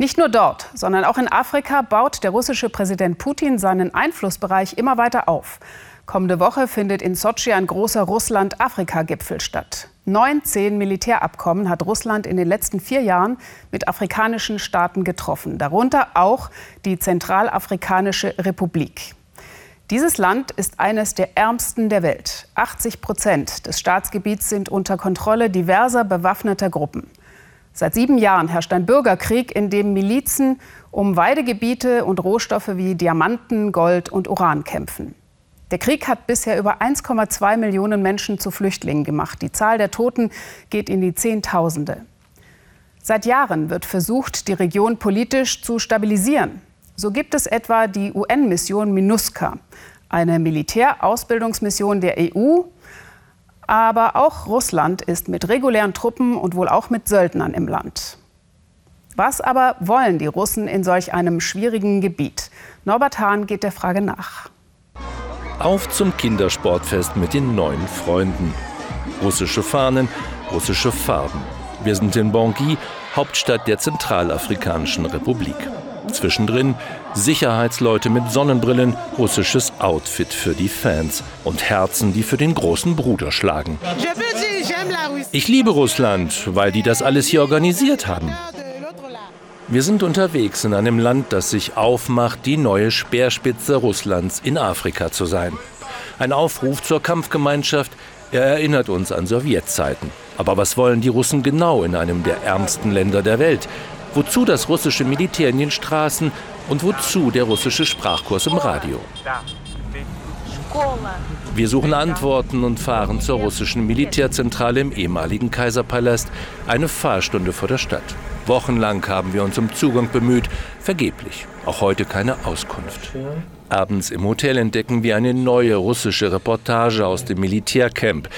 Nicht nur dort, sondern auch in Afrika baut der russische Präsident Putin seinen Einflussbereich immer weiter auf. Kommende Woche findet in Sochi ein großer Russland-Afrika-Gipfel statt. 19 Militärabkommen hat Russland in den letzten vier Jahren mit afrikanischen Staaten getroffen, darunter auch die Zentralafrikanische Republik. Dieses Land ist eines der ärmsten der Welt. 80 Prozent des Staatsgebiets sind unter Kontrolle diverser bewaffneter Gruppen. Seit sieben Jahren herrscht ein Bürgerkrieg, in dem Milizen um Weidegebiete und Rohstoffe wie Diamanten, Gold und Uran kämpfen. Der Krieg hat bisher über 1,2 Millionen Menschen zu Flüchtlingen gemacht. Die Zahl der Toten geht in die Zehntausende. Seit Jahren wird versucht, die Region politisch zu stabilisieren. So gibt es etwa die UN-Mission MINUSCA, eine Militärausbildungsmission der EU. Aber auch Russland ist mit regulären Truppen und wohl auch mit Söldnern im Land. Was aber wollen die Russen in solch einem schwierigen Gebiet? Norbert Hahn geht der Frage nach. Auf zum Kindersportfest mit den neuen Freunden. Russische Fahnen, russische Farben. Wir sind in Bangui, Hauptstadt der Zentralafrikanischen Republik. Zwischendrin Sicherheitsleute mit Sonnenbrillen, russisches Outfit für die Fans und Herzen, die für den großen Bruder schlagen. Ich liebe Russland, weil die das alles hier organisiert haben. Wir sind unterwegs in einem Land, das sich aufmacht, die neue Speerspitze Russlands in Afrika zu sein. Ein Aufruf zur Kampfgemeinschaft, er erinnert uns an Sowjetzeiten. Aber was wollen die Russen genau in einem der ärmsten Länder der Welt? Wozu das russische Militär in den Straßen und wozu der russische Sprachkurs im Radio? Wir suchen Antworten und fahren zur russischen Militärzentrale im ehemaligen Kaiserpalast, eine Fahrstunde vor der Stadt. Wochenlang haben wir uns um Zugang bemüht, vergeblich. Auch heute keine Auskunft. Abends im Hotel entdecken wir eine neue russische Reportage aus dem Militärcamp.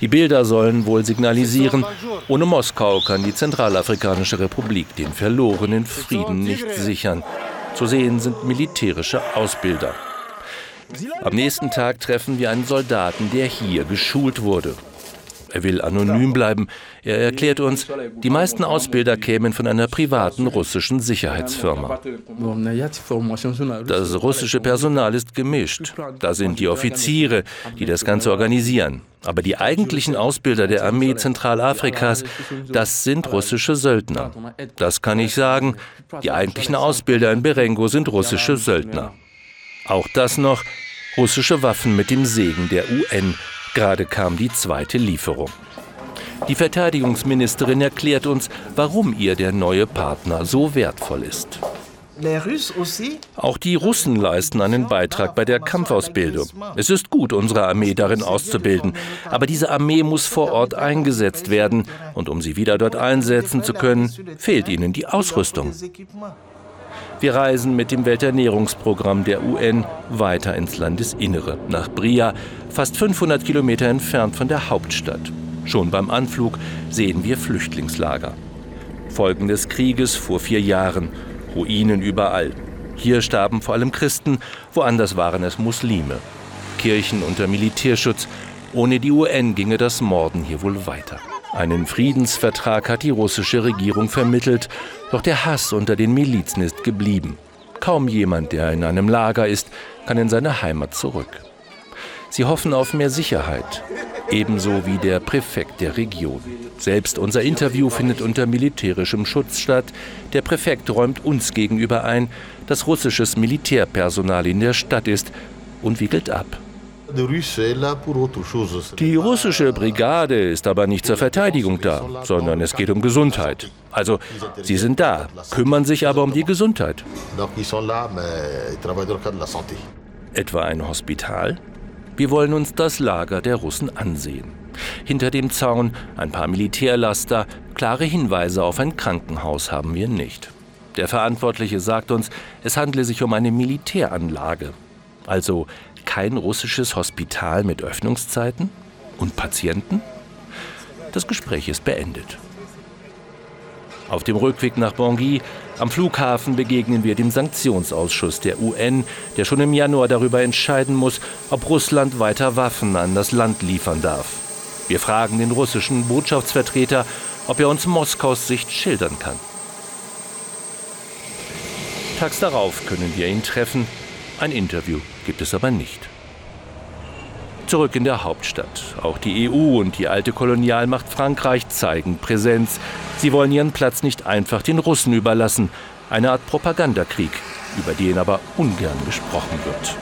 Die Bilder sollen wohl signalisieren, ohne Moskau kann die Zentralafrikanische Republik den verlorenen Frieden nicht sichern. Zu sehen sind militärische Ausbilder. Am nächsten Tag treffen wir einen Soldaten, der hier geschult wurde. Er will anonym bleiben. Er erklärt uns, die meisten Ausbilder kämen von einer privaten russischen Sicherheitsfirma. Das russische Personal ist gemischt. Da sind die Offiziere, die das Ganze organisieren. Aber die eigentlichen Ausbilder der Armee Zentralafrikas, das sind russische Söldner. Das kann ich sagen. Die eigentlichen Ausbilder in Berengo sind russische Söldner. Auch das noch, russische Waffen mit dem Segen der UN Gerade kam die zweite Lieferung. Die Verteidigungsministerin erklärt uns, warum ihr der neue Partner so wertvoll ist. Auch die Russen leisten einen Beitrag bei der Kampfausbildung. Es ist gut, unsere Armee darin auszubilden, aber diese Armee muss vor Ort eingesetzt werden, und um sie wieder dort einsetzen zu können, fehlt ihnen die Ausrüstung. Wir reisen mit dem Welternährungsprogramm der UN weiter ins Landesinnere, nach Bria, fast 500 Kilometer entfernt von der Hauptstadt. Schon beim Anflug sehen wir Flüchtlingslager. Folgen des Krieges vor vier Jahren. Ruinen überall. Hier starben vor allem Christen, woanders waren es Muslime. Kirchen unter Militärschutz. Ohne die UN ginge das Morden hier wohl weiter. Einen Friedensvertrag hat die russische Regierung vermittelt, doch der Hass unter den Milizen ist geblieben. Kaum jemand, der in einem Lager ist, kann in seine Heimat zurück. Sie hoffen auf mehr Sicherheit, ebenso wie der Präfekt der Region. Selbst unser Interview findet unter militärischem Schutz statt. Der Präfekt räumt uns gegenüber ein, dass russisches Militärpersonal in der Stadt ist und wiegelt ab. Die russische Brigade ist aber nicht zur Verteidigung da, sondern es geht um Gesundheit. Also, sie sind da, kümmern sich aber um die Gesundheit. Etwa ein Hospital? Wir wollen uns das Lager der Russen ansehen. Hinter dem Zaun ein paar Militärlaster, klare Hinweise auf ein Krankenhaus haben wir nicht. Der Verantwortliche sagt uns, es handle sich um eine Militäranlage. Also kein russisches Hospital mit Öffnungszeiten und Patienten? Das Gespräch ist beendet. Auf dem Rückweg nach Bangui am Flughafen begegnen wir dem Sanktionsausschuss der UN, der schon im Januar darüber entscheiden muss, ob Russland weiter Waffen an das Land liefern darf. Wir fragen den russischen Botschaftsvertreter, ob er uns Moskaus Sicht schildern kann. Tags darauf können wir ihn treffen. Ein Interview gibt es aber nicht. Zurück in der Hauptstadt. Auch die EU und die alte Kolonialmacht Frankreich zeigen Präsenz. Sie wollen ihren Platz nicht einfach den Russen überlassen. Eine Art Propagandakrieg, über den aber ungern gesprochen wird.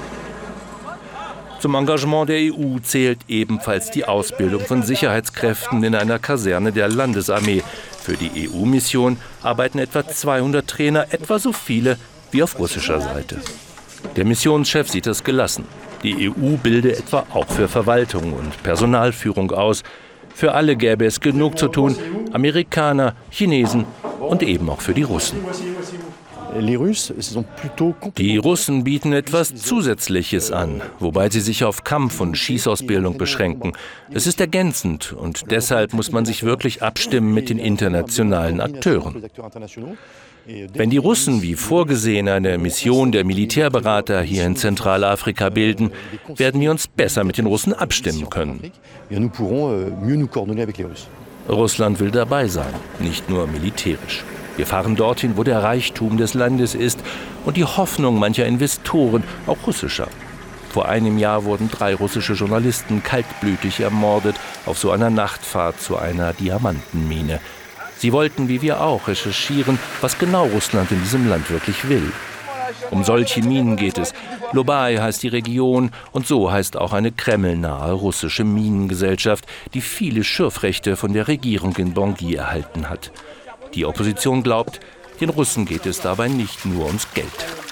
Zum Engagement der EU zählt ebenfalls die Ausbildung von Sicherheitskräften in einer Kaserne der Landesarmee. Für die EU-Mission arbeiten etwa 200 Trainer, etwa so viele wie auf russischer Seite. Der Missionschef sieht es gelassen. Die EU bilde etwa auch für Verwaltung und Personalführung aus. Für alle gäbe es genug zu tun, Amerikaner, Chinesen und eben auch für die Russen. Die Russen bieten etwas Zusätzliches an, wobei sie sich auf Kampf- und Schießausbildung beschränken. Es ist ergänzend und deshalb muss man sich wirklich abstimmen mit den internationalen Akteuren. Wenn die Russen wie vorgesehen eine Mission der Militärberater hier in Zentralafrika bilden, werden wir uns besser mit den Russen abstimmen können. Russland will dabei sein, nicht nur militärisch. Wir fahren dorthin, wo der Reichtum des Landes ist und die Hoffnung mancher Investoren, auch russischer. Vor einem Jahr wurden drei russische Journalisten kaltblütig ermordet auf so einer Nachtfahrt zu einer Diamantenmine. Sie wollten, wie wir auch, recherchieren, was genau Russland in diesem Land wirklich will. Um solche Minen geht es. Lobai heißt die Region und so heißt auch eine kremlnahe russische Minengesellschaft, die viele Schürfrechte von der Regierung in Bangui erhalten hat. Die Opposition glaubt, den Russen geht es dabei nicht nur ums Geld.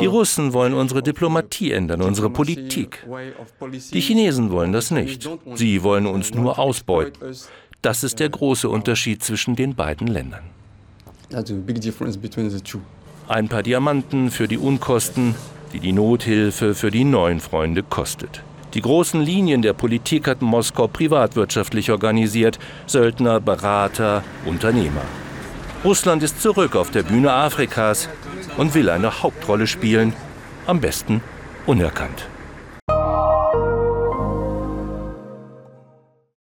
Die Russen wollen unsere Diplomatie ändern, unsere Politik. Die Chinesen wollen das nicht. Sie wollen uns nur ausbeuten. Das ist der große Unterschied zwischen den beiden Ländern. Ein paar Diamanten für die Unkosten, die die Nothilfe für die neuen Freunde kostet. Die großen Linien der Politik hat Moskau privatwirtschaftlich organisiert, Söldner, Berater, Unternehmer. Russland ist zurück auf der Bühne Afrikas und will eine Hauptrolle spielen, am besten unerkannt.